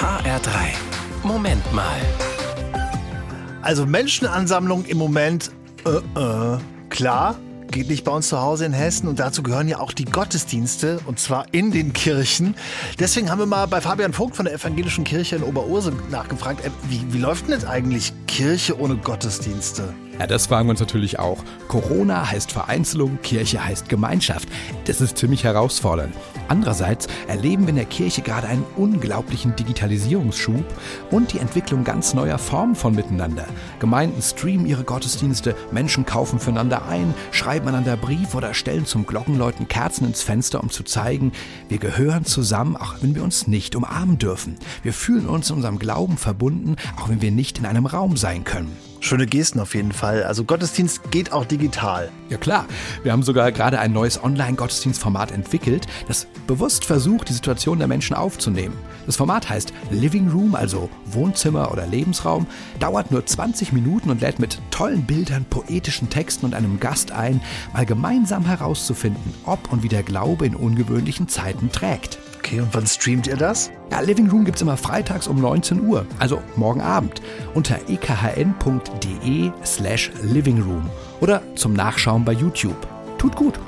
HR3. Moment mal. Also Menschenansammlung im Moment, äh, äh, klar, geht nicht bei uns zu Hause in Hessen und dazu gehören ja auch die Gottesdienste und zwar in den Kirchen. Deswegen haben wir mal bei Fabian Vogt von der Evangelischen Kirche in Oberursel nachgefragt, äh, wie, wie läuft denn jetzt eigentlich Kirche ohne Gottesdienste? Ja, das fragen wir uns natürlich auch. Corona heißt Vereinzelung, Kirche heißt Gemeinschaft. Das ist ziemlich herausfordernd. Andererseits erleben wir in der Kirche gerade einen unglaublichen Digitalisierungsschub und die Entwicklung ganz neuer Formen von Miteinander. Gemeinden streamen ihre Gottesdienste, Menschen kaufen füreinander ein, schreiben einander Brief oder stellen zum Glockenläuten Kerzen ins Fenster, um zu zeigen, wir gehören zusammen, auch wenn wir uns nicht umarmen dürfen. Wir fühlen uns in unserem Glauben verbunden, auch wenn wir nicht in einem Raum sein können. Schöne Gesten auf jeden Fall. Also Gottesdienst geht auch digital. Ja klar, wir haben sogar gerade ein neues Online-Gottesdienstformat entwickelt, das bewusst versucht, die Situation der Menschen aufzunehmen. Das Format heißt Living Room, also Wohnzimmer oder Lebensraum, dauert nur 20 Minuten und lädt mit tollen Bildern, poetischen Texten und einem Gast ein, mal gemeinsam herauszufinden, ob und wie der Glaube in ungewöhnlichen Zeiten trägt. Okay, und wann streamt ihr das? Ja, Living Room gibt's immer freitags um 19 Uhr, also morgen Abend, unter ekhn.de slash livingroom oder zum Nachschauen bei YouTube. Tut gut!